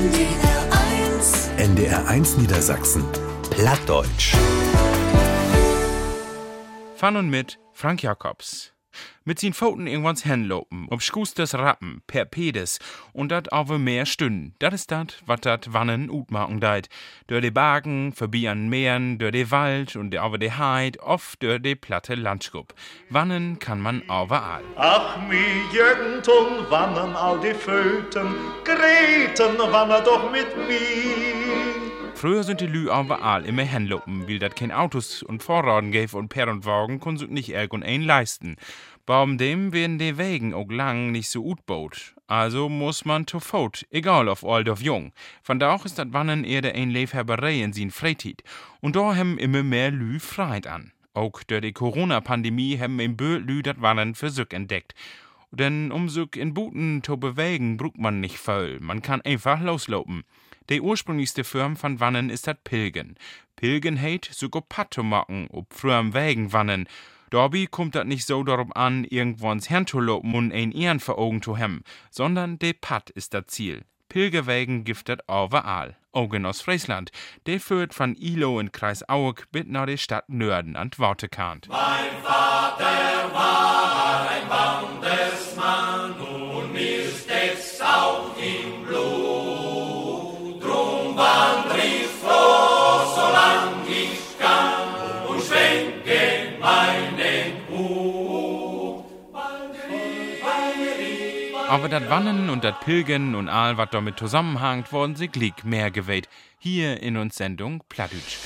NDR1 NDR1 Niedersachsen. Plattdeutsch. Van und mit Frank Jacobs. Mit sin Pfoten irgendwanns hinlopen, ob Schusters Rappen, per Pedes, und dat aber mehr Stunden. Dat is dat, wat dat wannen utmachen deit. Dör de Bagen, vorbei an Meeren, dör de Wald und aber de Heid, oft dör de platte Landschub. Wannen kann man overall. Ach, mi Jürgen tun wannen all die Föten, Greten wann doch mit mir. Früher sind die Lü überall immer hinlopen, weil dat kein Autos und Vorraden gäf und Per und Wagen kon sich nicht irgend ein leisten. Baum dem werden die Wegen auch lang nicht so gut baut. Also muss man to Fout, egal ob alt of jung. Von da auch ist dat Wannen eher der ein Lebhaberei in sin Freitid. Und da haben immer mehr Lü Freit an. Auch durch die Corona-Pandemie haben im Bö Lü dat Wannen für sich entdeckt. Denn um sich in Buten zu bewegen, brucht man nicht voll. Man kann einfach loslopen. Die ursprünglichste Firma von Wannen ist dat Pilgen. Pilgen heit sogar Patto machen, ob frühem Wägen wannen. Dabei kommt dat nicht so darauf an, irgendwanns herzulopen und ein Ehren vor Augen zu haben, sondern de Pat ist das Ziel. Pilgerwegen giftet overall. Augen aus Friesland. Der führt von Ilo in Kreis Aueg bis nach der Stadt Nörden an Wortekant. Aber dat Wannen und dat Pilgen und all wat damit zusammenhangt, worden sie glick mehr gewählt. Hier in uns Sendung Plattdütsch.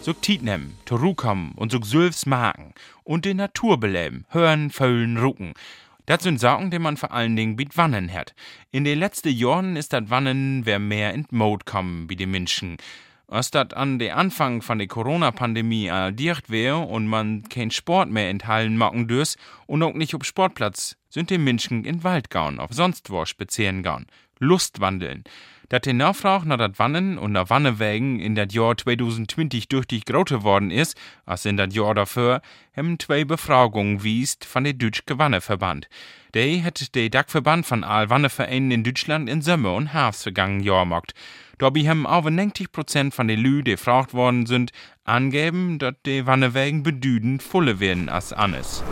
So Tietnem, Torukam und so Sülfs Magen und den Natur beleben, hören, föllen, rucken. Das sind die man vor allen Dingen mit Wannen hat. In den letzten Jahren ist das Wannen wer mehr in Mode kommen wie die Menschen. Als das an den Anfang von der Corona-Pandemie dicht wäre und man kein Sport mehr in Hallen machen dürst und auch nicht auf Sportplatz, sind die Menschen in Wald gauen, auf sonst wo spazieren gauen. Lustwandeln. Die Nachfrage nach dat Wannen und nach Wannewägen in dat Jahr 2020 durch die grote worden ist, als in dat Jahr dafür, haben zwei Befragungen wiest von der Deutsche Wanneverband. Der hat der Dachverband von all Wannevereinen in Deutschland in Sommer und Herbst vergangenen Jahr gemacht. Dabei haben over 90% von den Lü, die gefragt worden sind, angeben, dass die Wannewägen bedüdend volle werden als alles.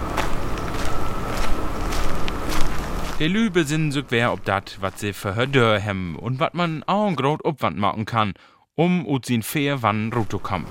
Die Lü besinnen sich wer ob dat, wat sie für Dörr hem und wat man auch en grot Obwand machen kann, um ut sin fair wann Ruto kam.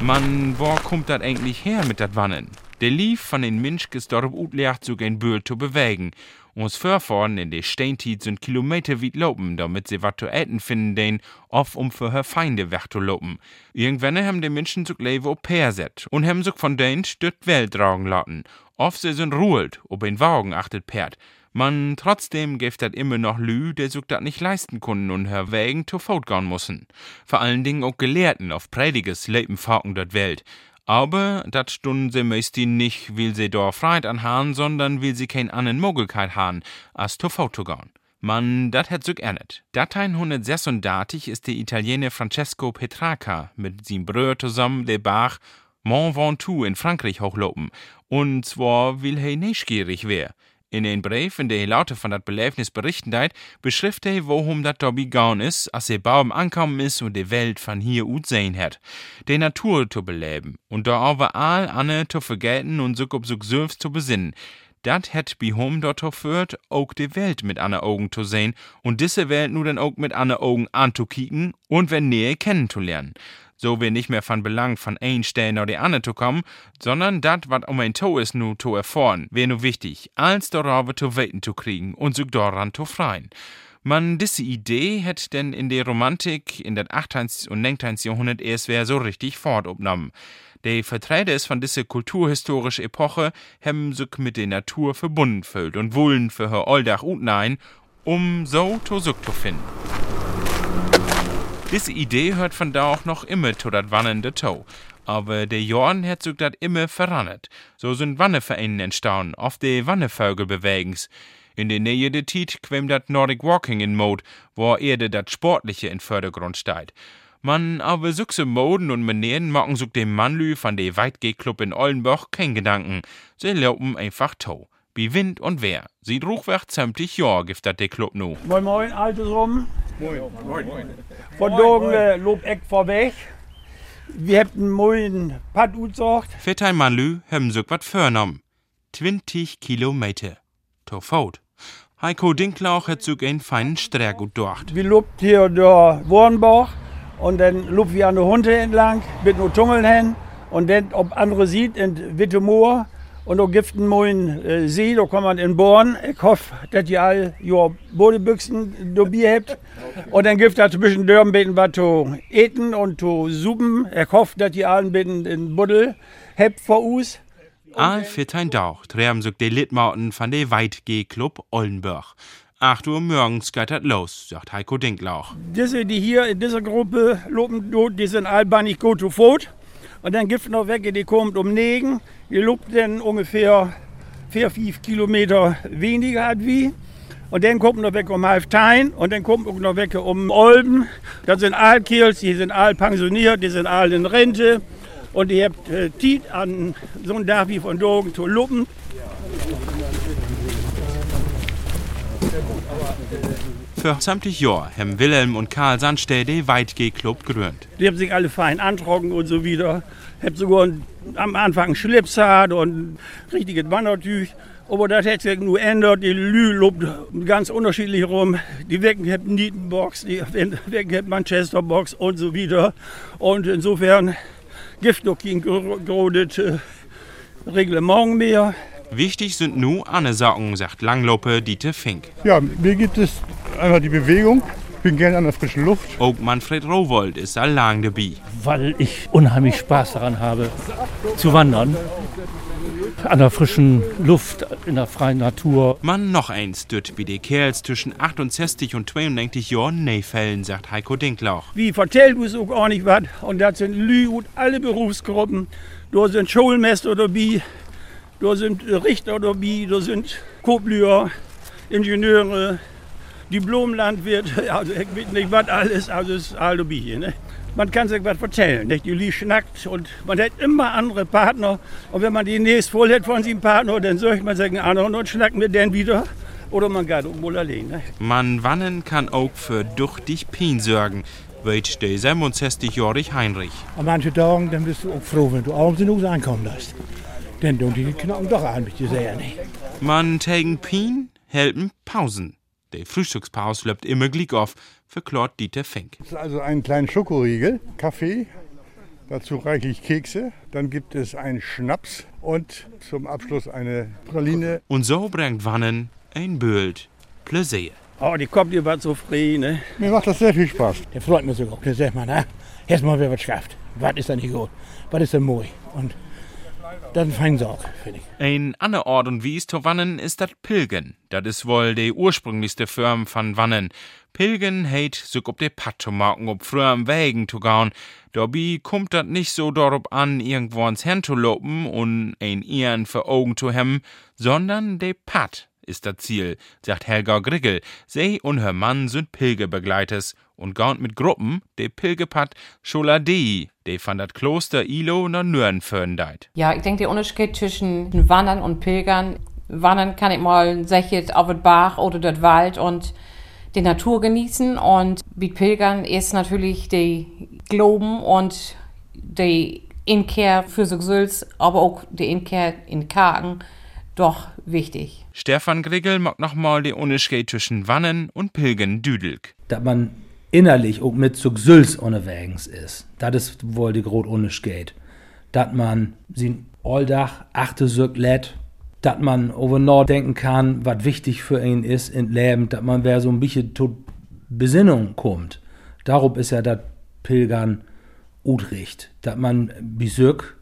Man, wo kommt dat eigentlich her mit dat Wannen? Der Lief von den Mensch ist dort utlecht zu gehen Böhl zu bewegen. Uns Vorfahren in de Steintit sind Kilometer weit lopen, damit sie wat zu äten finden, den oft um für her Feinde weg zu lopen. Irgendwann haben die Menschen leben au pair set und haben sich von denen stürt Welt tragen lassen. Oft sie sind ruhelt, ob ein Wagen achtet pert. Man trotzdem gibt dat immer noch Lü, der sich dat nicht leisten können und her Wägen zu Faut müssen. Vor allen Dingen auch Gelehrten auf Prediges Leben fahren dat Welt. Aber dat stunden sie meist nicht, weil sie da Freit anhaben, sondern weil sie kein Möglichkeit haben, als zu Faut zu gehen. Man, dat hat sich erntet. Datein 136 ist der Italiener Francesco Petrarca mit seinem Brüder zusammen der Bach Mont Ventoux in Frankreich hochlopen. Und zwar will er neugierig wär. In den Brief, in der er lauter von dat Belebnis berichten deit, beschrift er, worum dat Dobby gaun is, als er Baum ankommen is und die Welt von hier ut sehen hat. Die Natur zu beleben und da overall anne zu vergelten und sich ob sich selbst zu besinnen. Dat het bi hom dort führt, auch die Welt mit anne Augen zu sehen und diese Welt nur dann auch mit anne Augen anzukicken und wenn Nähe kennenzulernen so wir nicht mehr von Belang von ein Stellen oder die andere zu kommen, sondern dat, wat um ein To ist, nu zu erfahren, wäre nu wichtig, als darauf zu weten zu kriegen und sich daran zu freien. Man, diese Idee hätt denn in der Romantik in der 18. und 19. Jahrhundert erst wär so richtig fortobnommen. Die Vertreter von dieser kulturhistorischen Epoche haben sich mit der Natur verbunden fühlt und wollen für her Alldach und nein, um so zu finden. Diese Idee hört von da auch noch immer zu dat wannende Tau. Aber der Jorn hat sich dat immer verrannet. So sind Wannevereine entstanden, auf de Wannevögel bewegens. In der Nähe der Tiet quem dat Nordic Walking in Mode, wo erde dat Sportliche in Vordergrund steht. Man aber suchse Moden und Manieren machen sich dem Mannlü von de Weitgeh-Club in Ollenbach kein Gedanken. Sie laufen einfach tau. Wie Wind und Wehr. Sieht ruchwärts sämtlich Jahr gibt dat de Club nu. Moin Moin, altes Rum. Moin. Moin. Von Dogen äh, lob Eck vorweg. Wir hätten moin Pad utsorgt. Für dein Mannlü haben sich wat förnom. 20 Kilometer. To Faut. Heiko Dinklauch hat sich einen feinen Streck gut durch. Wir lobt hier der Wurmbach und dann lobt wir an der Hunde entlang mit nur Tungeln hin und dann, ob andere sieht, in Wittemoor und da gibt einen neuen äh, See, da kann man in Born. Ich hoffe, dass ihr alle ja, Bodebüchsen dabei habt. Und dann gibt es zwischen Dörren beten was zu eten und zu suppen. Ich hoffe, dass ihr alle beten in Buddel habt vor uns. All für dein Dauch treffen sich die Litmauten von der Weitgeh-Club Ollenburg. 8 Uhr morgens geht das los, sagt Heiko Dinklauch. Diese, die hier in dieser Gruppe loben, die sind allbeinig gut zu Fot. Und dann gibt es noch welche, die kommen um Negen. Die lobt dann ungefähr 4, 5 Kilometer weniger als wie. Und dann kommt noch weg um Halftein und dann kommt noch weg um Olben. Das sind Aalkirls, die sind all pensioniert, die sind all in Rente. Und die habt äh, Tiet an so einem Tag wie von Dogen zu luppen. Für sämtlich Jahr haben Wilhelm und Karl Sandstäde Weitgeh-Club gegründet. Die haben sich alle fein antrocken und so wieder. Hab sogar am Anfang einen Schlips und ein richtiges Wandertüch. Aber das hat sich nur ändert. Die Lü lobt ganz unterschiedlich rum. Die Wecken haben Nietenbox, die Wecken haben Manchesterbox und so wieder. Und insofern gibt noch kein großes äh, Reglement mehr. Wichtig sind nur andere Sachen, sagt Langloppe Dieter Fink. Ja, mir gibt es einfach die Bewegung. Ich bin gerne an der frischen Luft. Auch Manfred Rowold ist lang dabei. weil ich unheimlich Spaß daran habe, zu wandern. An der frischen Luft, in der freien Natur. Man noch eins dort wie die Kerls zwischen 68 und 92 Jahren Neifällen, sagt Heiko Dinklauch. Wie vertellt uns auch gar nicht was. Und das sind Lü und alle Berufsgruppen. Da sind Schulmeister dabei, da sind Richter dabei, da sind Koblüher, Ingenieure, Diplomlandwirte, also ich weiß nicht was alles, also es ist all dabei hier. Ne? Man kann sich was erzählen, nicht? die schnackt und man hat immer andere Partner. Und wenn man die nächst voll hat von seinem Partner, dann sucht man sich einen anderen und schnackt mit den wieder. Oder man geht auch mal allein. Ne? Man wannen kann auch für duchtig Pien sorgen, weet der 67-jährige Heinrich. An manchen Tagen dann bist du auch froh, wenn du abends in Haus ankommen lässt. Dann tun die Knochen doch an, mich sehr nicht. Man tegen Pien, helpen Pausen. Der Frühstückspause läuft immer glick auf, verklort Dieter Fink. Das ist also einen kleinen Schokoriegel, Kaffee, dazu reichlich Kekse. Dann gibt es einen Schnaps und zum Abschluss eine Praline. Und so bringt Wannen ein Bild Pläsier. Oh, die kommt über so frei. Ne? Mir macht das sehr viel Spaß. Der freut mich sogar. Der sagt man, na, erst mal wer was schafft. Was ist denn nicht gut? Was ist denn moi? Und das ist ein Feinsorg, finde ich. Ein anderer Ort und Wies zu Wannen ist das Pilgen. Das ist wohl die ursprünglichste Firma von Wannen. Pilgen heit sich ob de Patt zu machen, ob früher am Wägen zu gauen. Dabei kommt dat nicht so darauf an, irgendwo ans Herrn zu lopen und ein Ehren für Augen zu hemmen, sondern de Patt ist das Ziel, sagt Helga Griggel. Sie und her Mann sind Pilgerbegleiters und gauen mit Gruppen de Pilgepat Scholadei, de von dat Kloster Ilo nach Nürnförn deit. Ja, ich denke, der Unterschied zwischen Wandern und Pilgern. Wandern kann ich mal, jetzt, auf den Bach oder dort Wald und die Natur genießen. Und mit Pilgern ist natürlich die Glauben und die Inkehr für selbst, aber auch die Inkehr in Kargen doch wichtig. Stefan Griggel mag nochmal die Unterschied zwischen Wannen und Pilgen düdelk. dass man innerlich auch mit zu Gsülz unterwegs ist. Das ist wohl die groß Unterschied. Dass man sie alldach achte Sück lädt, dass man over nachdenken kann, was wichtig für ihn ist im Leben, dass man wer so ein bisschen zur Besinnung kommt. Darum ist ja das Pilgern utricht, dass man besück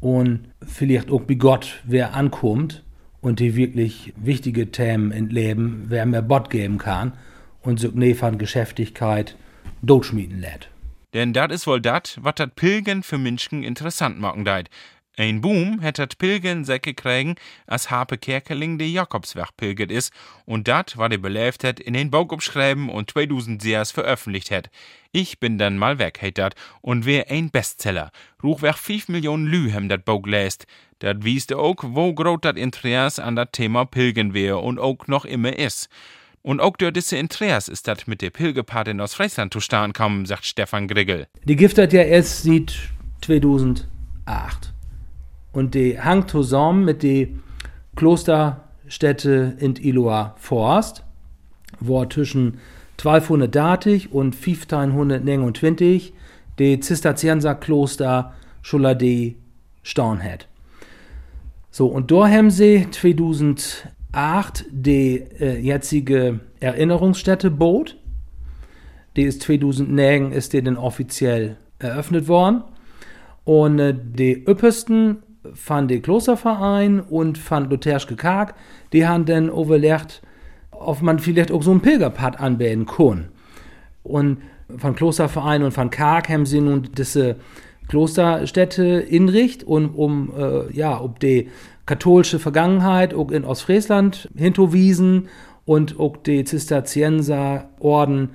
und vielleicht auch bei Gott wer ankommt und die wirklich wichtige Themen im Leben, wer mehr Bot geben kann und so nee von Geschäftigkeit durchschmieden lädt. Denn dat is wohl dat, wat dat Pilgen für Menschen interessant machen deit. Ein Boom hat dat Pilgern Säcke kriegen, als Harpe Kerkeling de Jakobsweg pilgert is und dat, war de belebt hat, in den Bauch abschreiben und 2000 Jahres veröffentlicht hat. Ich bin dann mal weg, heit dat, und wär ein Bestseller. Ruchweg 5 Millionen Lü hem dat Bauch läst. Dat wieste auch, wo groß dat Interesse an dat Thema Pilgern wär und auch noch immer is. Und auch durch diese Interesse ist dat mit der Pilgerpate aus Friesland zustande kommen, sagt Stefan Griggel. Die Gift hat ja erst seit 2008. Und die hangt zusammen mit der Klosterstätte in Iloa Forst, wo zwischen 1230 und 1529 die Zisterzienserkloster Scholade stehen hat. So, und da haben sie 2008 die äh, jetzige Erinnerungsstätte Boot. Die ist 2009 ist die dann offiziell eröffnet worden. Und äh, die Üppesten von dem Klosterverein und von Lutherske Karg, die haben dann überlegt, ob man vielleicht auch so einen Pilgerpad anbieten kann. Und von Klosterverein und von Karg haben sie nun diese Klosterstätte inricht und um äh, ja, ob die katholische Vergangenheit auch in Ostfriesland hinterwiesen und auch die Zisterzienserorden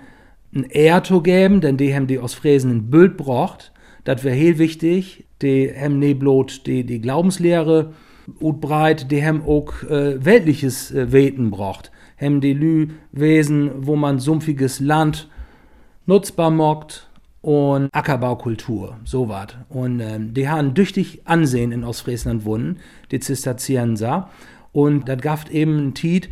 ein Ehr zu geben, denn die haben die Ostfriesen ein Bild braucht. Das wäre heel wichtig. Die haben nicht die, die Glaubenslehre und breit, die haben auch äh, weltliches äh, Weten braucht. Haben die Lü Wesen, wo man sumpfiges Land nutzbar mockt und Ackerbaukultur, so wat. Und ähm, die haben tüchtig Ansehen in Ostfriesland wunnen, die Zisterzienser. Und das gab eben ein Tiet,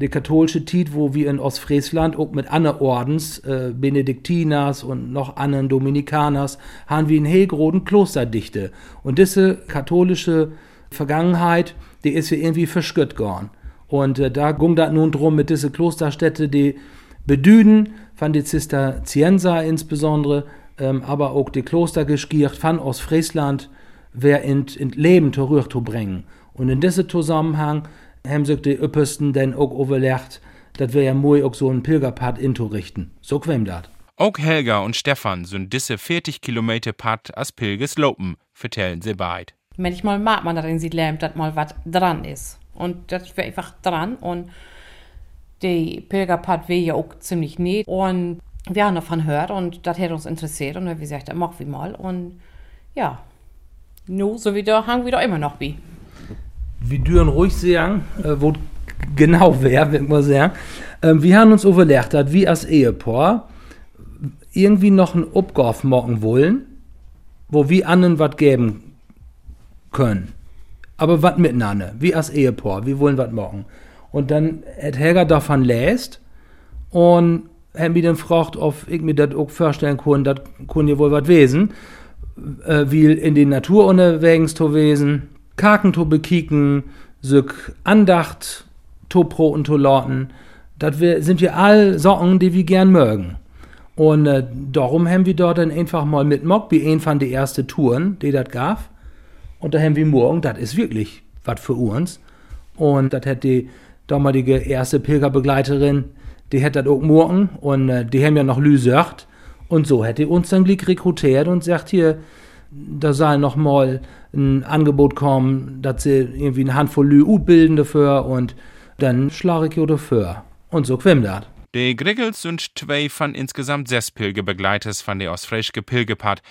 die katholische Tiet, wo wir in Ostfriesland auch mit anderen Ordens, äh, Benediktiners und noch anderen Dominikaners, haben wir in Hegroden Klosterdichte. Und diese katholische Vergangenheit, die ist hier irgendwie verschütt worden. Und äh, da ging das nun drum mit diese Klosterstädte, die bedüden, von die Zisterzienser insbesondere, ähm, aber auch die Kloster geskiert von Ostfriesland, wer in, in Leben zurück zu bringen. Und in diesem Zusammenhang haben sich die Üppesten dann auch überlegt, dass wir ja moi auch so einen Pilgerpad richten. So quem dat. Auch Helga und Stefan sind diese 40 Kilometer Pad als Pilgers lopen, vertellen sie beid. Manchmal mag man darin sieht, dass mal was dran ist. Und das wäre einfach dran. Und die Pilgerpad wäre ja auch ziemlich nett. Und wir haben davon gehört und das hat uns interessiert. Und haben gesagt, das machen wir mal. Und ja, nu, so wie da, haben wir da immer noch wie wir dürfen ruhig sagen, äh, wo genau wäre, wenn man sagen. Ähm, wir haben uns überlegt, dass wir als Ehepaar irgendwie noch einen Abgauf machen wollen, wo wir anderen was geben können. Aber was miteinander, wie als Ehepaar, wir wollen was machen. Und dann hat Helga davon läst und hat mich dann gefragt, ob ich mir das auch vorstellen kann, das kann ja wohl was wesen, äh, wie in die Natur unterwegs zu wesen Kaken to bekicken, sück Andacht to pro und to lorten. Das sind wir all Sorgen, die wir gern mögen. Und äh, darum haben wir dort dann einfach mal mit Mock, wie ein von die erste Touren, die das gab. Und da haben wir morgen, das ist wirklich was für uns. Und das hat die damalige erste Pilgerbegleiterin, die hat das auch morgen und äh, die haben ja noch Lüsert. Und so hätte uns dann gleich rekrutiert und sagt hier, da soll noch mal ein Angebot kommen, dass sie irgendwie eine Handvoll Lü bilden dafür und dann schlage ich dafür. Und so quem das. Die Griggels sind zwei von insgesamt sechs Pilgerbegleiters von der Ostfriesche Pilgerpad.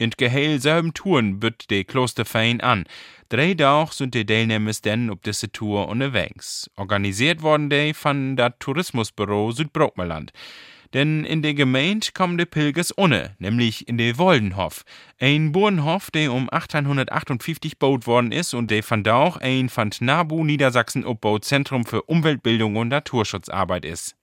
In Geheil selben Touren bütt de Klosterverein an. Drei Tag sind die Teilnehmer denn auf diese Tour unterwegs. Organisiert worden die von das Tourismusbüro Südbrockmerland. Denn in der Gemeinde kommen die Pilgers ohne, nämlich in den Woldenhof. Ein Burenhof, der um 1858 gebaut worden ist und der von da auch ein von NABU Niedersachsen Zentrum für Umweltbildung und Naturschutzarbeit ist.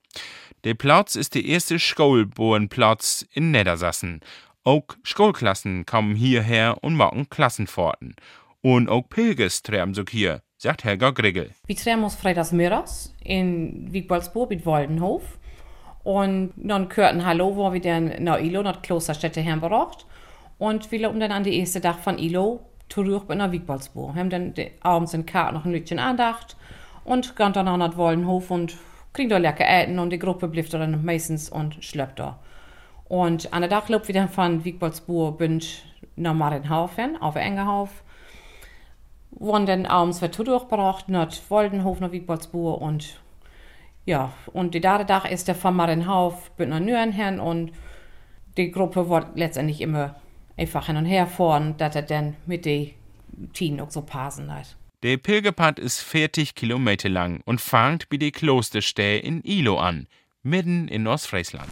Der Platz ist der erste Schulbohrenplatz in Niedersachsen. Auch Schulklassen kommen hierher und machen Klassenfahrten. Und auch Pilgers treiben sich hier, sagt Helga Griggel. Wir treffen uns freitags mittags in Wiegbaldsburg mit Waldenhof. Und dann gehörten Hallo, wo wir dann nach Ilo, nach Klosterstätte hergebracht. Und wir laufen dann an den ersten Tag von Ilo zurück nach Wiegbaldsburg. Haben dann abends in Kart noch ein Lütchen Andacht und gehen dann nach den Wollenhof und kriegen da lecker Essen und die Gruppe bleibt dann meistens und schleppt da. Und an der Tag laufen wir dann von Wiegbaldsburg bünd nach Marienhaufen auf Engerhof. wurden dann abends wird durchgebracht, nach Woldenhof, nach Wiegboldsburg und ja, und die dritte Tag ist der von Marienhauf bis nach Nürnberg und die Gruppe wird letztendlich immer einfach hin und her fahren, dass er dann mit den Team auch so passen hat. Der Pilgerpfad ist 40 Kilometer lang und fängt bei der Klosterstätte in Ilo an, mitten in Ostfriesland.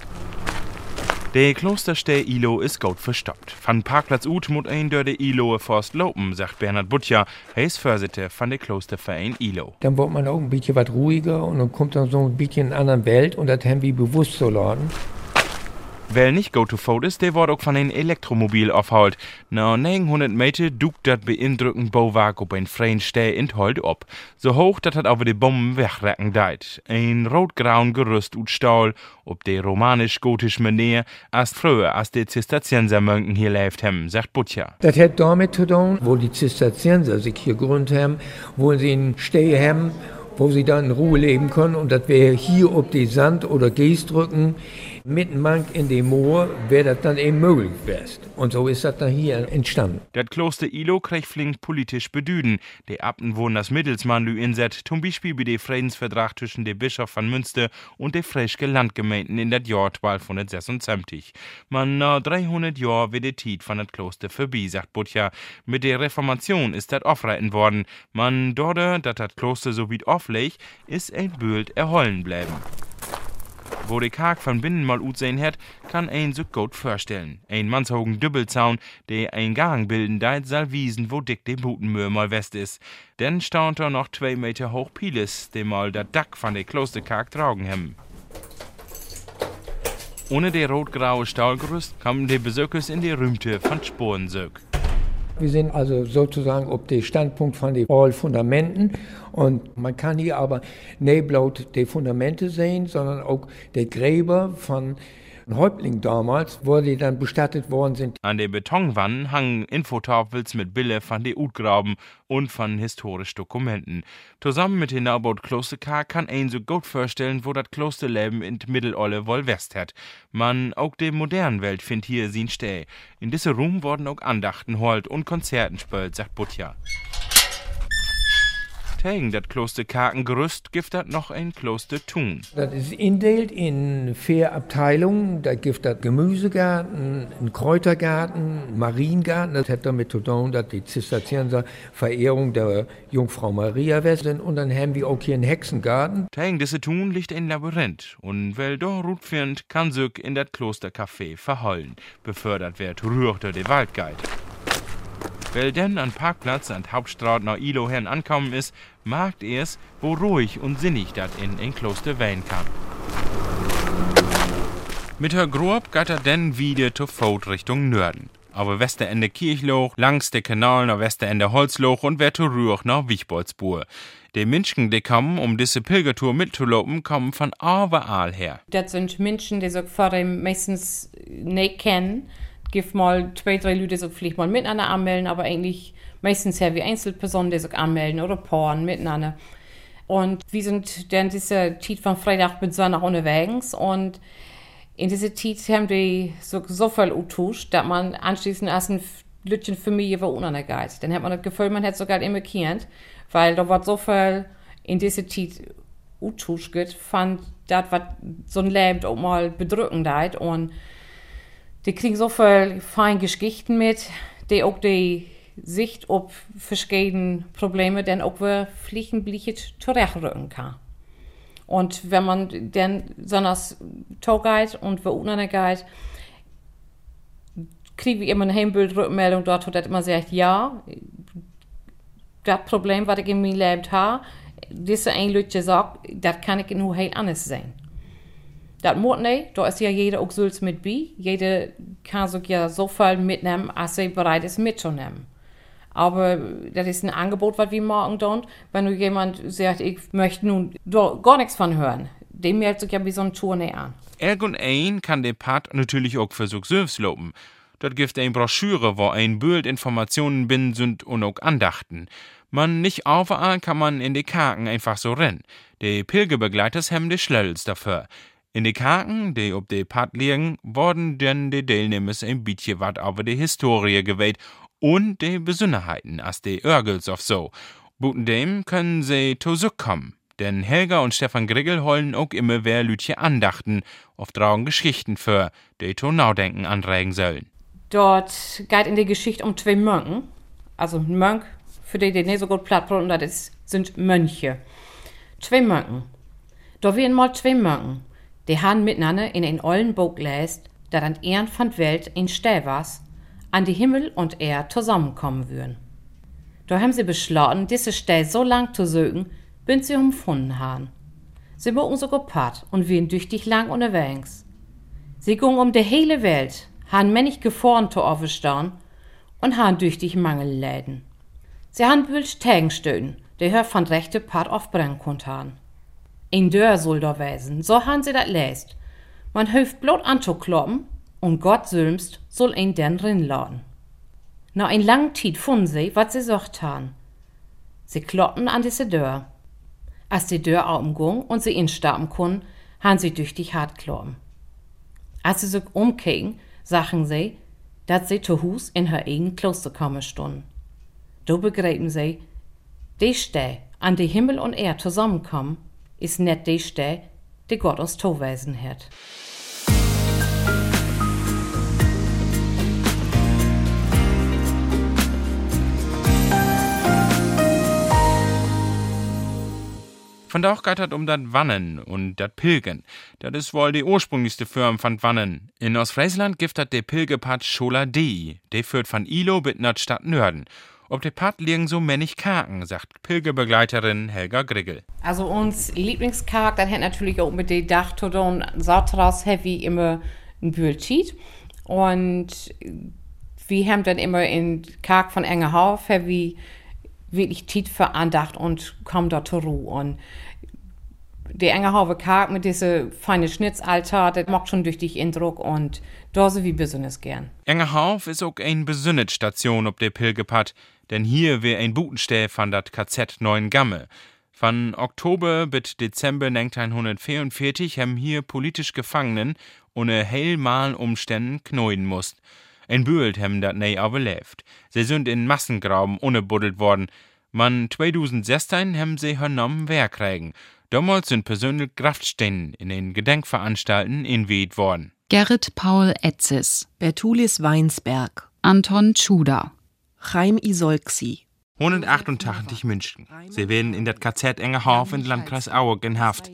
Der Klosterstätte Ilo ist gut verstoppt. Von Parkplatz ut muss ein die Iloe Forst lopen, sagt Bernhard Butcher. Er ist Vorsitzender von der Klosterverein Ilo. Dann wird man auch ein bisschen was ruhiger und dann kommt dann so ein bisschen in eine andere Welt und das haben wir bewusst so laden. Wer nicht go to fout ist, der wird auch von ein Elektromobil aufholt. Na 900 Meter dukt dat beeindruckend Bauwerk op ein freien Steh in Holt op. So hoch, dat hat aber die Bomben wegrecken deit. Ein rotgrauen Gerüst ut Stahl, ob de romanisch-gotisch Manier, erst früher als die Zisterziensermönken hier lebt haben, sagt Butcher. Das hat damit zu tun, wo die Zisterzienser sich hier gegründet haben, wo sie einen Steh haben, wo sie dann in Ruhe leben können und das wäre hier ob die Sand- oder Geestrücken mitten Mank in dem Moor, wäre das dann eben möglich gewesen. Und so ist das dann hier entstanden. Das Kloster Ilo kriegt flink politisch Bedüden. Die Abten wurden das Mittelsmann inset, zum Beispiel bei dem Friedensvertrag zwischen dem Bischof von Münster und den Frischke Landgemeinden in das Jahr 1276. Man na 300 Jahr wird die Tiet von das Kloster vorbei, sagt Butcher. Mit der Reformation ist das aufreiten worden. Man dort, dass das Kloster so weit auflegt, ist ein Bild erhollen bleiben. Wo die Kark von binnen mal ut sehen hat, kann ein so gut vorstellen. Ein mannshogen Dübbelzaun, der ein Gang bilden deit, soll wiesen, wo dick de Butenmühe mal west is. Dann staunt er noch zwei Meter hoch Piles, dem mal der Dack von der Klosterkark traugen hem. Ohne der rotgraue Stahlgerüst kommen die Besökers in die Rümte von Sporensöck. Wir sind also sozusagen auf dem Standpunkt von den Fundamenten und man kann hier aber nicht bloß die Fundamente sehen, sondern auch die Gräber von Häuptling damals, wo die dann bestattet worden sind. An den Betonwannen hangen Infotafels mit Bilder von den Utgraben und von historischen Dokumenten. Zusammen mit den Naubot Klosterkar kann ein so gut vorstellen, wo das Klosterleben in Mittelolle wohl west hat. Man auch die modernen Welt findet hier sin Steh. In diesem Raum wurden auch Andachten holt und Konzerten spölt, sagt Butja. Tegen dat Kloster Karkengerüst gibt dat noch ein Kloster Thun. Das ist indelt in vier Abteilungen. Da gibt das Gemüsegarten, einen Kräutergarten, einen Mariengarten. Das hat damit zu tun, dass die Zisterzienser Verehrung der Jungfrau Maria sind. Und dann haben wir auch hier einen Hexengarten. Tegen diese Thun liegt ein Labyrinth. Und weil da Rut findet, kann sich in das Klostercafé verhollen. Befördert wird rührt der Waldguide. Weil denn an Parkplatz an Hauptstraat nach Ilo hin ankommen ist, mag es, wo ruhig und sinnig dat in ein Kloster wehen kann. Mit her Grob geht er denn wieder zu Fout Richtung Norden. Aber Westerende Kirchloch, langs der Kanal nach Westerende Holzloch und wer Rühr nach Wichboldsburg. Die Menschen, die kommen, um diese Pilgertour mitzulopen, kommen von überall her. Das sind Menschen, die sich vor dem meistens nicht kennen gibt mal zwei, drei Leute, die vielleicht mal miteinander anmelden, aber eigentlich meistens ja wie Einzelpersonen, die sich anmelden oder Paaren miteinander. Und wir sind dann diese Zeit von Freitag bis Sonntag unterwegs und in dieser Zeit haben wir so, so viel austauscht, dass man anschließend erst ein Lütchen Familie war untereinander geht. Dann hat man das Gefühl, man hätte sogar immer kennt, weil da wird so viel in dieser Zeit austauscht geht, fand das, was so ein Leben auch mal bedrückend hat und die kriegen so viel feine Geschichten mit, die auch die Sicht auf verschiedene Probleme dann auch wir fliegenblickend zurechtrücken kann. Und wenn man dann Tag geht und wir unten geht, kriege ich immer eine Heimbildrückmeldung dort, wo das immer sagt, ja, das Problem, was ich in meinem Leben habe, diese ein Leute sagt, das kann ich nur halt anders sehen. Das muss nicht, da ist ja jeder auch selbst mit bei. Jeder kann sich ja so viel mitnehmen, als er bereit ist mitzunehmen. Aber das ist ein Angebot, was wir machen tun. Wenn nur jemand sagt, ich möchte nun gar nichts von hören, dem meldet sich ja wie so ein Tournee an. Irgendein kann der Part natürlich auch für sich selbst loben. Dort gibt eine Broschüre, wo ein Bild Informationen bin sind und auch Andachten. Man nicht überall kann man in die Karten einfach so rennen. Die Pilgerbegleiter haben die Schlöls dafür. In de Karten, die ob de Pad liegen, wurden denn de Teilnehmers ein bisschen wat über die Historie gewählt Und die Besonderheiten, als die Örgels of so. Buten dem können sie to kommen. Denn Helga und Stefan Grigel holen auch immer wer Lütje Andachten auf trauen Geschichten für, die to Naudenken anregen sollen. Dort geht in der Geschichte um zwei Mönchen. Also ein Mönch, für die, die nicht so gut platt und das sind Mönche. Zwei Mönchen. Da werden mal zwei Mönchen. Die haben miteinander in ein ollen Buch läst, dat an Ehren von Welt in was, an die Himmel und Erd zusammenkommen würden. Da haben sie beschlossen, diese Stell so lang zu suchen, bis sie umfunden haben. Sie mogen so gepaart und waren tüchtig lang unterwegs. Sie gingen um die hele Welt, han männig gefahren zu aufstehen und han tüchtig Mangel leiden. Sie han bülsch Tägen stöhnen, der hör von rechte Part aufbrennen konnt han. In Dörr soll da wesen, so han sie dat läst. Man hilft blot anzukloppen und Gott sülmst soll ihn denn rinladen. Na ein lang Tiet funden sie, wat sie socht han. Sie kloppen an diese Dörr. Als die Dörr aufging und sie instarben kun, han sie tüchtig hart kloppen. Als sie sich umkeken, sagen sie, dass sie zu Hus in her eigen Kloster kommen stunden. Da begreifen sie, die Steh, an die Himmel und Erd zusammenkommen, ist net die Steh, die Gott aus Towesen hat. Von da auch geht es um das Wannen und das Pilgen. Das ist wohl die ursprünglichste Firma von Wannen. In Ostfriesland gibt es der Pilgepad Schola D. Der führt von Ilo bis nach Stadt Nörden. Ob der Pad liegen so männig Kaken, sagt Pilgerbegleiterin Helga Grigel. Also uns Lieblingskark, das hat natürlich auch mit den Dachtote und Sautras Heavy immer ein Bühlcheat. Und wir haben dann immer in Kark von Engerhauf Heavy wirklich Tiet für Andacht und kommen dort zur Ruhe. Und der Engerhaufe Kark mit diese feine Schnitzaltar, das macht schon durch dich Eindruck und da so wie besonders gern. Engerhauf ist auch ein besünnet Station ob der Pilgepad, denn hier wär ein Butenstell von dat KZ Neuengamme. Von Oktober bis Dezember 1944 haben hier politisch Gefangenen ohne hellmalen Umständen knoiden musst. Ein Bühlt haben dat nei überlebt. Sie sind in Massengrauben ungebuddelt worden. Man 2016 haben sie hernommen Wehrkriegen. Damals sind persönlich Kraftstellen in den Gedenkveranstalten inwied worden. Gerrit Paul Etzis, Bertulis Weinsberg, Anton Schuder, Chaim Isolksi, 188 München. Sie werden in das KZ Engerhof in Landkreis Aue in Haft,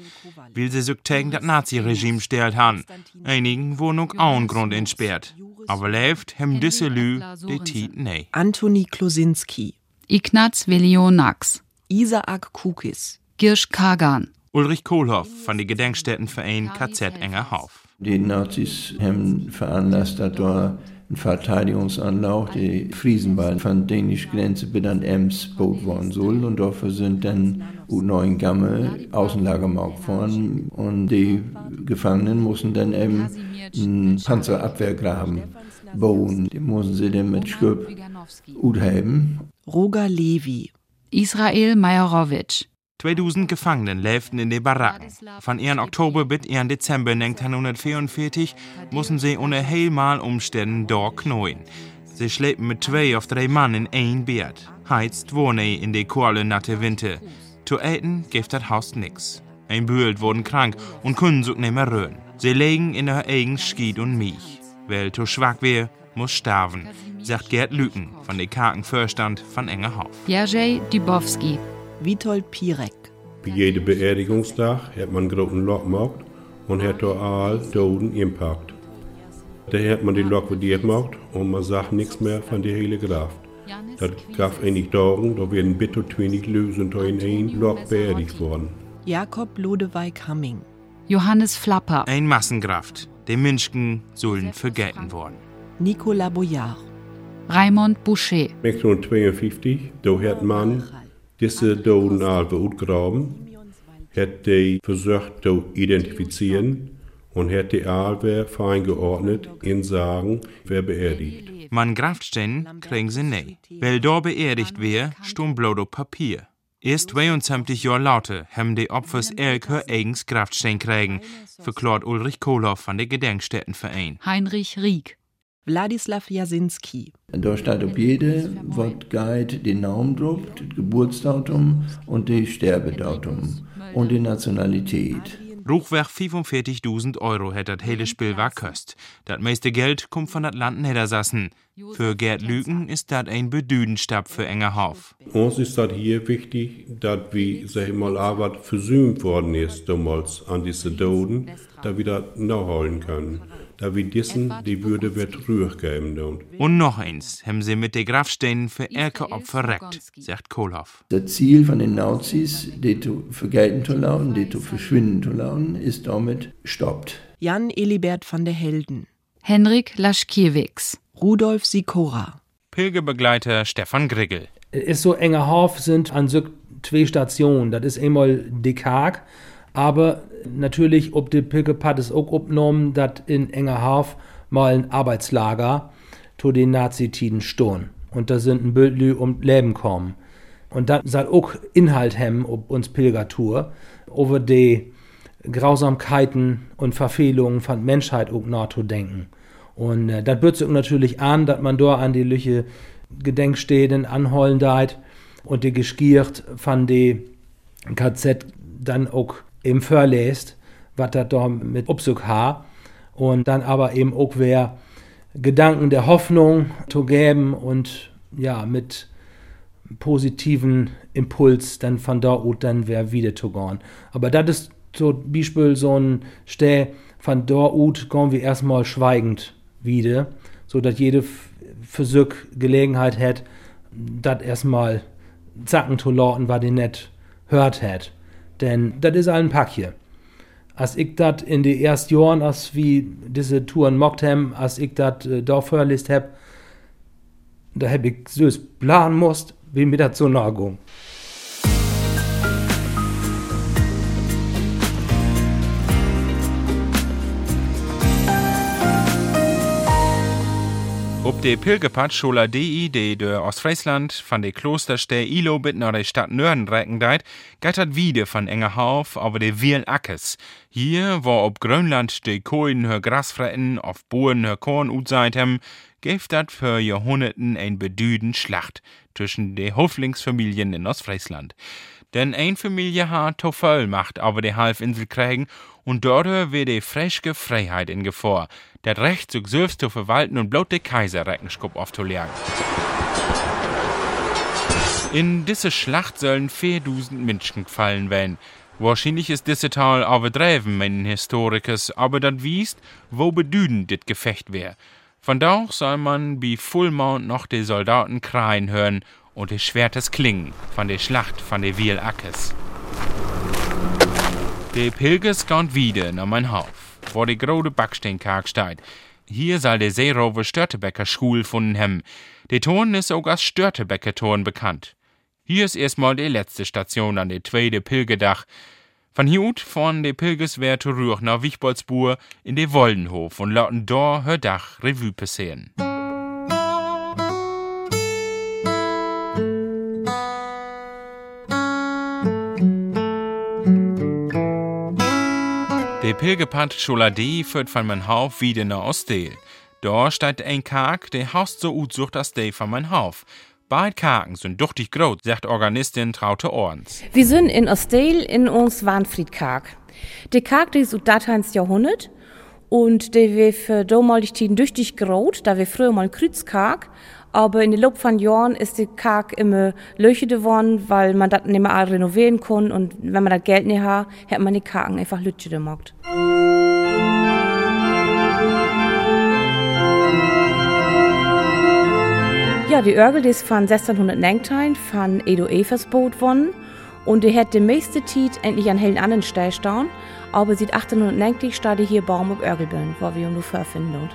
weil sie sich gegen das Naziregime stellt haben. Einigen wurden auch auch Grund entsperrt. Aber lebt hem diese Lü die Tiet nee. Antoni Klosinski, Ignaz Velionax, Isaak Kukis, Girsch Kagan, Ulrich Kohlhoff von den Gedenkstättenverein KZ Engerhof. Die Nazis haben veranlasst, dass da ein Verteidigungsanlauf, die Friesenbahn von dänischer Grenze bis an Ems gebaut worden soll. Und dafür sind dann U9 Gamme Außenlagermarkt gefahren und die Gefangenen mussten dann eben einen Panzerabwehrgraben bauen. Die mussten sie dann mit Schöp utheben. Roger Levi, Israel Majorowitsch, 2000 Gefangenen lebten in den Baracken. Von ihren Oktober bis ihren Dezember 1944 mussten sie unter heilmal Umständen dort knoien. Sie schleppen mit zwei auf drei Mann in ein Bett. Heizt wohne in die kohle natte Winter. Zu eten gibt das Haus nix. Ein Bühlt wurden krank und können sich nicht mehr rühren. Sie legen in ihr eigen Schied und Milch. Wer zu schwach wär, muss sterben, sagt Gerd Lüken von der Karkenförstand von Engerhof. Jerzy Dubowski, Witold Pirek, Bei jedem Beerdigungstag hat man einen großen Lok gemacht und hat da all Toten impackt. Da hat man die Lok wieder gemacht und man sagt nichts mehr von der hele Kraft. Das gab einige Tage, da werden bitte 20 Lösen in ein Lok beerdigt worden. Jakob Lodewijk Hamming, Johannes Flapper, Ein Massengraft. Die Menschen sollen vergelten worden. Nicolas Boyard, Raimond Boucher, 1952, da hat man diese Toten all ausgraben, hat die versucht zu identifizieren und hat die Aalwehr fein geordnet in Sagen, wer beerdigt. Man Grafstellen kriegen sie nie. Weil da beerdigt wär, stum blodo Papier. Erst 22 Jahre lauter haben die Opfers elk ihr eigens Grafstein kriegen, verklart Ulrich Kohlhoff von der Gedenkstättenverein. Heinrich Rieck, Wladislaw Jasinski. Da steht auf jede Wortguide den Namen drauf, das Geburtsdatum und das Sterbedatum und die Nationalität. Ruchweg 45.000 Euro hat das hele Spiel war kost. Das meiste Geld kommt von Land Niedersassen. Für Gerd Lüken ist das ein Bedüdenstab für Engerhof. Uns ist das hier wichtig, dass wir, sag ich mal, Arbeit versümt worden ist damals an diese Doden, da wir das nachholen können. Da wir diesen die Würde wird zurückgeben. Und noch eins haben sie mit den Grabsteinen für elke Opfer reckt, sagt Kohlhoff. Das Ziel von den Nazis, die zu vergelten zu lassen, die zu verschwinden zu lassen, ist damit stoppt. Jan Elibert van der Helden. Henrik Laschkiewicz. Rudolf Sikora. Pilgerbegleiter Stefan Griggel. Es ist so, Engerhof sind an so zwei Stationen. Das ist einmal die Karg, aber natürlich, ob die Pilgerpad ist auch abgenommen, dass in Engerhof mal ein Arbeitslager zu den Nazitiden stehen. Und da sind ein Bildlü um Leben kommen. Und das soll auch Inhalt haben ob uns Pilgertour, über die Grausamkeiten und Verfehlungen von Menschheit auch nachzudenken. Und äh, das bürzt natürlich an, dass man da an die Lüche Gedenkstäden anholen deit und die Geskiert von die KZ dann auch eben verlässt, was das da mit Upsuk ha und dann aber eben auch wer Gedanken der Hoffnung zu geben und ja, mit positiven Impuls dann von da ut dann wer wieder zu gehen. Aber das ist so Beispiel so ein Steh von da ut gehen wir erstmal schweigend wieder, so dass jede Versuch Gelegenheit hat, das erstmal zacken zu lauten, was die nicht hört hat. Denn das ist ein Pack hier. Als ich das in die ersten Jahren, als wie diese Touren mockt haben, als ich das äh, da verlist hab, da hab ich so planen musst, wie mir das so nahe. De Pilgerpad Schola DI, de de Ostfriesland von de Klosterstädte Ilo bit nach der Stadt Nörden recken deit, geitert wieder von Engerhauf aber de Wiel Ackes. Hier, wo ob Grönland de Koen hör Gras fretten, auf Bohren hör Korn utseit hem, gäf dat für Jahrhunderten ein bedüden Schlacht zwischen de Hoflingsfamilien in Ostfriesland. Denn ein Familie hat to voll macht aber de Halbinsel kriegen und dort wird die freischke Freiheit in Gefahr. Das Recht, sich selbst zu verwalten und bloß de Kaiser Reckenschub aufzulegen. In diese Schlacht sollen 4000 Menschen gefallen werden. Wahrscheinlich ist diese Tal overdreven, meinen Historikers, aber das wiest, wo bedüdend dit Gefecht wär. Von da soll man bei Fullmount noch die Soldaten kreien hören und die Schwertes klingen von der Schlacht von der Wiel Ackes. Die Pilgers gehen wieder nach mein Haus, wo die große Backsteinkark steht. Hier soll der Seerover Störtebecker Schule gefunden haben. Der Turn ist auch als Störtebecker Turn bekannt. Hier ist erstmal die letzte Station an der zweite Pilgerdach. Von hier ut fahren die Pilgers wer zurück nach Wichboldsburg in den Woldenhof und lauten da hör Dach Revue passieren. Der Pilgerpad Scholade führt von mein Hauf wieder nach Ostel. Da steht ein Kark, der haust so gut sucht als der von mein Hauf. Beide Karken sind duchtig groß, sagt Organistin Traute Ordens. Wir sind in Ostel in uns Warnfriedkark. Der Kark, der ist aus das Jahrhundert und der wir für damalig Tiden tüchtig groß, da wir früher mal Kreuzkark, aber in den Lob von Jahren ist der Kark immer Löcher geworden, weil man das nicht mehr renovieren kann und wenn man das Geld nicht hat, hat man die Karken einfach Lütche gemacht. Ja, die Örgel die ist von 1619 von Edo Evers Boot worden und die hat die meiste Zeit endlich an hellen anderen Stelle stehen, aber seit 1890 steht die hier Baum auf Örgelbön, wo wir nur vorfinden.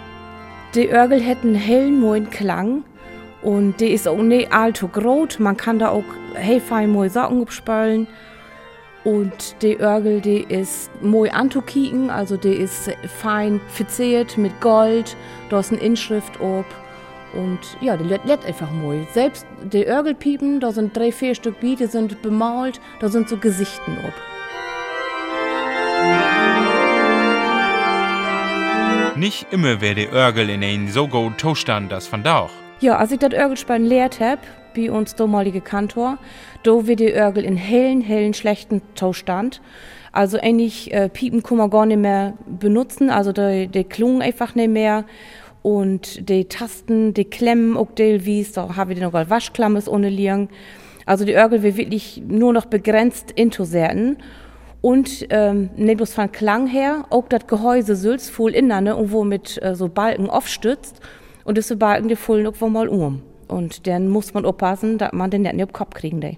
Die Örgel hätten hellen moin Klang und die ist auch nicht allzu groß, man kann da auch hey moin Socken abspülen und die Örgel, die ist mooi anzukicken, also die ist fein verziert mit Gold, da ist eine Inschrift ob und ja, die lädt einfach mooi. Selbst die Örgelpiepen, da sind drei, vier Stück bi, die sind bemalt, da sind so Gesichten ob. nicht immer wäre der Örgel in ein so gut Zustand, das da auch. Ja, als ich das Örgelspielen lehrt hab, bei uns damalige Kantor, da wird der Örgel in hellen, hellen, schlechten Zustand. Also eigentlich äh, Piepen kann man gar nicht mehr benutzen, also die, die klungen einfach nicht mehr. Und die Tasten, die Klemmen, auch die wie da habe ich noch mal Waschklammes ohne liegen. Also die Örgel wird wirklich nur noch begrenzt intoserten. Und ähm, nicht bloß von Klang her, auch das Gehäuse sülzt voll innen, und wo mit äh, so Balken aufstützt. Und diese Balken, die fallen irgendwo mal um. Und dann muss man aufpassen, dass man den nicht auf den Kopf kriegen darf.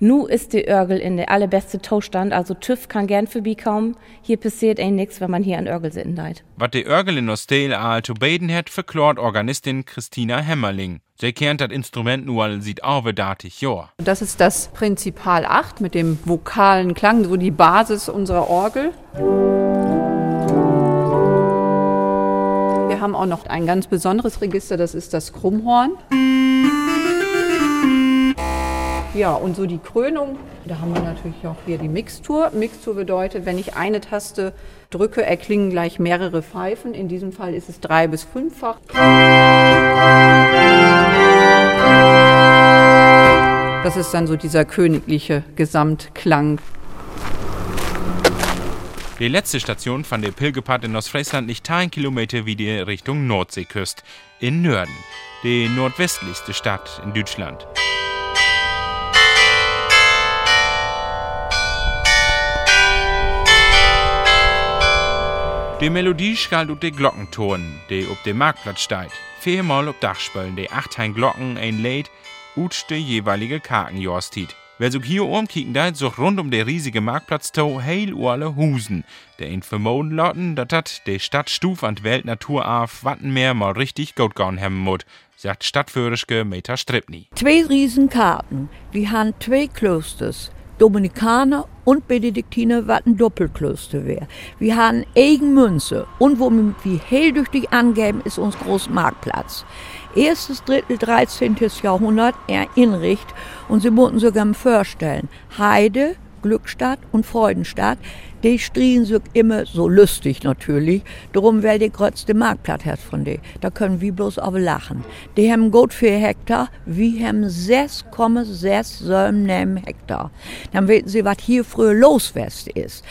Nu ist die Örgel in der allerbeste Zustand, also TÜV kann gern vorbeikommen. Hier passiert eh nichts, wenn man hier an Örgel sitten deit. Was die Örgel in Ostel all zu beten hat, verklort Organistin Christina Hämmerling. Sie kennt das Instrument nur sieht datig Jahr. Das ist das Prinzipal 8 mit dem vokalen Klang, so die Basis unserer Orgel. Haben auch noch ein ganz besonderes Register, das ist das Krummhorn. Ja, und so die Krönung, da haben wir natürlich auch hier die Mixtur. Mixtur bedeutet, wenn ich eine Taste drücke, erklingen gleich mehrere Pfeifen. In diesem Fall ist es drei- bis fünffach. Das ist dann so dieser königliche Gesamtklang. Die letzte Station von der Pilgerpfad in Ostfriesland liegt 10 Kilometer wie die Richtung Nordseeküste in Nörden, die nordwestlichste Stadt in Deutschland. Die Melodie schalt ut de Glockenton, die op dem Marktplatz steigt. Viermal op Dachspölen, die achttein Glocken ein Lied ut de jeweilige Karkenjorstit. Wer so hier umkicken da, so rund um der riesige Marktplatz to heil alle Husen. Der in vermoden lotten, dat dat de Stadt Stuf an Weltnatur auf Wattenmeer mal richtig gut gaun hemmen mut, sagt Stadtführerske Meta Stripni. Zwei Riesenkarten, die haben zwei Klosters. Dominikaner und Benediktiner, was ein Doppelkloster wäre. Wir haben Eigenmünze und womit wir helldüchtig angeben, ist uns Großmarktplatz. Erstes Drittel 13. Jahrhundert erinricht und sie mussten sogar vorstellen. Heide, Glückstadt und Freudenstadt, die strien sich immer so lustig natürlich, darum weil die den Marktplatz hat von die. Da können wir bloß aber lachen. Die haben gut vier Hektar, wir haben 6,6 Hektar. Dann wissen Sie, was hier früher loswest ist.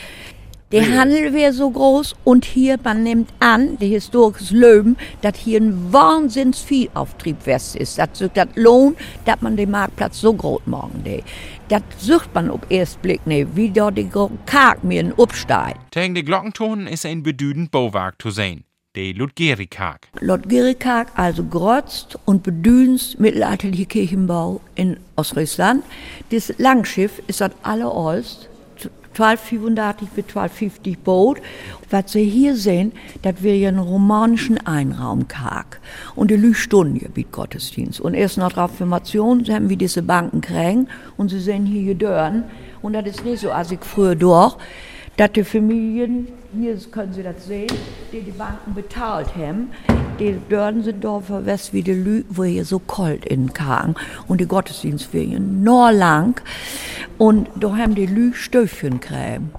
Der Handel wäre so groß und hier, man nimmt an, die historisches Löwen, dass hier ein Wahnsinnsviehauftrieb west ist. Das das lohnt, dass man den Marktplatz so groß machen will. Das sucht man auf ersten Blick nicht, wie dort die Karkmien absteigt. Tegen de Glockenton ist ein bedüdend Bauwerk zu sehen. De Ludgerikag. Ludgerikag, also grotzt und bedünst mittelalterliche Kirchenbau in Ostfriesland. Das Langschiff ist das allerolst 1235 bis 1250 Boot. Was Sie hier sehen, das wäre einen romanischen Einraumkarg. Und die Lüstunde bietet Gottesdienst. Und erst nach der Reformation haben wir diese Banken kriegen und Sie sehen hier die Dörren. Und das ist nicht so, als ich früher durch dass die Familien, hier können Sie das sehen, die die Banken bezahlt haben, die die Lü, wo hier so kalt in Kagen und die Gottesdienstferien nur lang und da haben die Lü Stöfchen kriegen.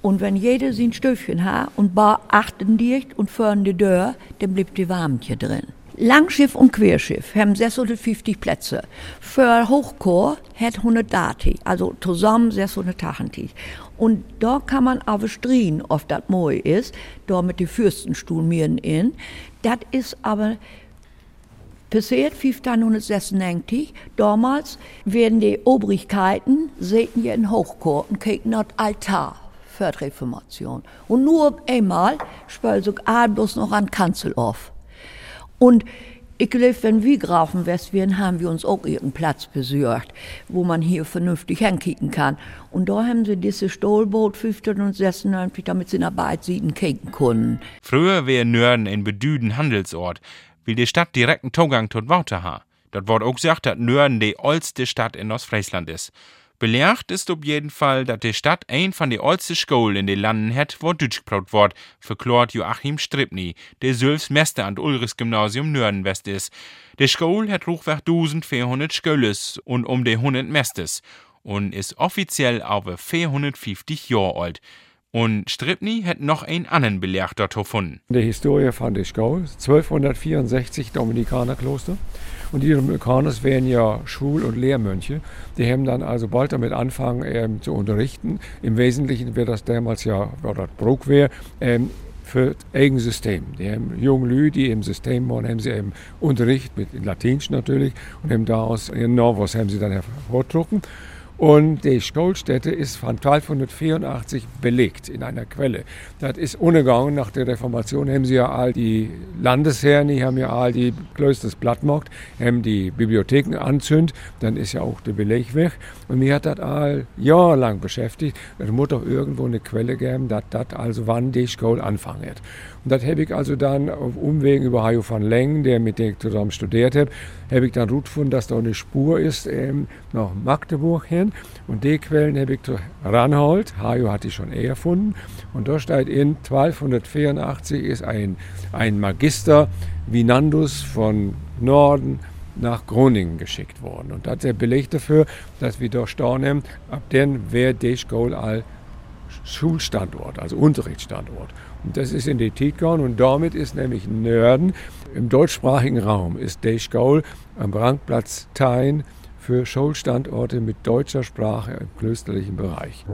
Und wenn jeder sein Stöfchen hat und bar achten dicht und föhren die Dörr, dann bleibt die Warmtje drin. Langschiff und Querschiff haben 650 Plätze. Für Hochchor hat 130, also zusammen 680. Und da kann man aber strien, ob das moi ist, da mit den Fürstenstuhlmieren in. Das ist aber passiert 1596. Damals werden die Obrigkeiten, sehen ja in Hochchor und kriegen das Altar für die Reformation. Und nur einmal spült sich bloß noch an Kanzel auf. Und ich glaube, wenn wir Grafen West wären, haben wir uns auch irgendeinen Platz besorgt, wo man hier vernünftig hinkicken kann. Und da haben sie diese Stohlboot 1596, damit sie nach Beidsieden kicken konnten. Früher wäre Nörden ein bedüden Handelsort, weil die Stadt direkten Zugang tot Wouter ha. Dort wird auch gesagt, dass Nörden die oldste Stadt in Ostfriesland ist. Belehrt ist auf jeden Fall, dass die Stadt ein von den ältesten Schulen in den Landen hat, wo Deutsch gebraut wird, verklort Joachim Stripni, der selbst Meister an Ulrichs Gymnasium Nürnwest ist. Die Schule hat hochweg 1400 Schüles und um die 100 Mestes und ist offiziell aber 450 Jahre alt. Und Stripni hat noch einen anderen Beleg dort gefunden. Die Historie von der Schule, 1264 Dominikanerkloster. Und die Dominikaner wären ja Schul- und Lehrmönche. Die haben dann also bald damit angefangen ähm, zu unterrichten. Im Wesentlichen wäre das damals ja, oder Bruckwehr, ähm, für eigenes System. Die haben junge Leute, die im System waren, haben sie eben Unterricht mit Latinsch natürlich und haben daraus ihren Novus haben sie dann hervordrucken. Und die Stolstätte ist von 1284 belegt in einer Quelle. Das ist ungegangen. Nach der Reformation haben sie ja all die Landesherren, die haben ja all die Klösters platt gemacht, haben die Bibliotheken anzündet. Dann ist ja auch der Beleg weg. Und mir hat das all jahrelang beschäftigt. Es muss doch irgendwo eine Quelle geben, dass das also wann die Schule anfangen. Und das habe ich also dann auf Umwegen über Hajo van Leng, der mit dem zusammen studiert hat, habe ich dann gefunden, dass da eine Spur ist ähm, nach Magdeburg hin. Und die Quellen habe ich zu ranholt. Hajo hat die schon eher erfunden. Und da steht in 1284 ist ein, ein Magister Vinandus von Norden nach Groningen geschickt worden. Und das ist der Beleg dafür, dass wir da staunen, ab dann wäre die Schule all Schulstandort, also Unterrichtsstandort. Das ist in die Tietgarn und damit ist nämlich Nörden im deutschsprachigen Raum ist Deichgaul am Rangplatz Tein für Schulstandorte mit deutscher Sprache im klösterlichen Bereich.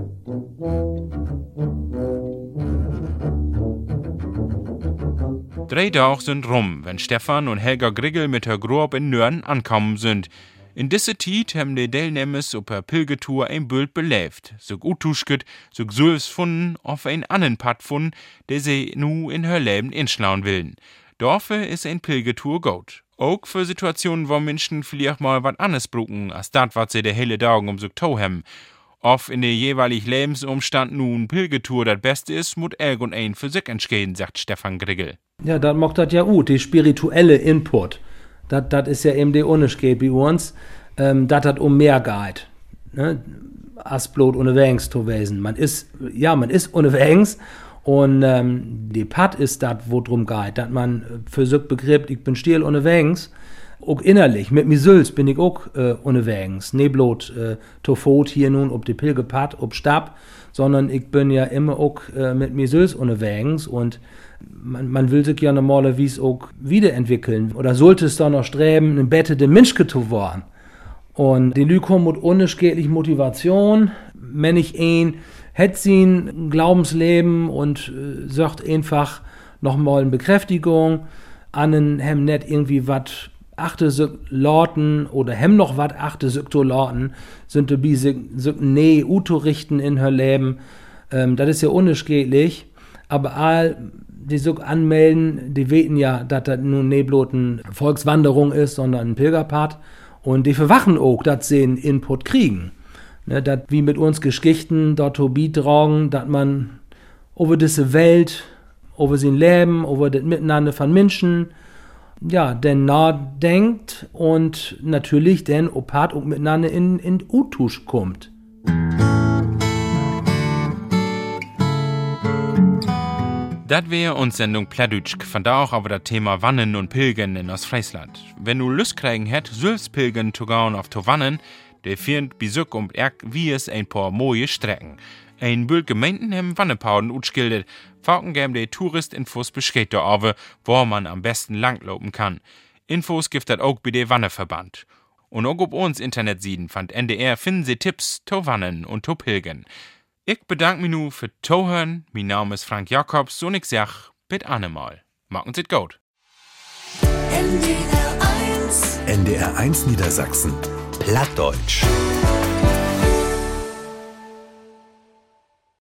Drei Tage sind rum, wenn Stefan und Helga Griggel mit der Grob in Nörden ankommen sind. In diese Zeit haben die Teilnehmers auf der Pilgertour ein Bild belebt, so gut tuschget, so Sulfs funden, auf ein anderen Pad funden, der sie nu in her Leben inschlauen willen. Dafür ist ein Pilgertour gut. Auch für Situationen, wo Menschen vielleicht mal was anderes brauchen, als das, was sie der hele Daugen um so tau haben. Ob in der jeweiligen Lebensumstand nun Pilgertour das Beste ist, muss irgendein für sich entscheiden, sagt Stefan Griggel. Ja, dann macht das ja gut, die spirituelle Input. Das ist ja eben der Unterschied bei uns, ähm, das um mehr geht. Ne? Als bloß unterwegs zu wesen. Man ist, ja, man ist unterwegs und ähm, die Pat ist das, wo drum geht, dass man für sich begreift, ich bin still unterwegs, auch innerlich, mit mir selbst bin ich auch äh, unterwegs. Nicht bloß äh, Tofot hier nun, ob die Pilgepat, ob Stab, sondern ich bin ja immer auch äh, mit mir selbst unterwegs und man, man, will sich ja normalerweise auch wiederentwickeln oder sollte es da noch streben, ein Bette der Mensch zu werden. Und die Lü kommen mit unerschädlich Motivation, wenn ich ihn hat sie ein Glaubensleben und äh, sagt einfach nochmal eine Bekräftigung, an hem net irgendwie wat achte Lorten oder hem noch wat achte Lorten sind die so nee Uto richten in her Leben. Ähm, das ist ja unerschädlich, aber all die so anmelden, die weten ja, dass das nun nebloten Volkswanderung ist, sondern ein Pilgerpart. Und die verwachen auch, dass sie einen Input kriegen. Ne, dass wie mit uns Geschichten dort beitragen, dass man über diese Welt, über sein Leben, über das Miteinander von Menschen, ja, denn nachdenkt und natürlich denn opat und miteinander in, in Utusch kommt. Das wäre uns Sendung Pladütsch, von da auch aber das Thema Wannen und Pilgern in Ostfriesland. Wenn du Lust kriegen hätt, sollst Pilgern zu gehen auf zu Wannen, der führt Besuch um Erk wie es ein paar moje Strecken. Ein Bild Gemeinden haben Wannepauden utschildert, Falken geben die Touristinfos beschreibt aber, wo man am besten langlaufen kann. Infos gibt das auch bei der Wanneverband. Und auch auf uns Internetsiden fand NDR finden Sie Tipps to Wannen und to Pilgern. Ich bedanke mich nu für Tohören. Mein Name ist Frank Jakobs und ich sag, bitte annemal. Machen Sie gut. NDR 1 NDR 1 Niedersachsen Plattdeutsch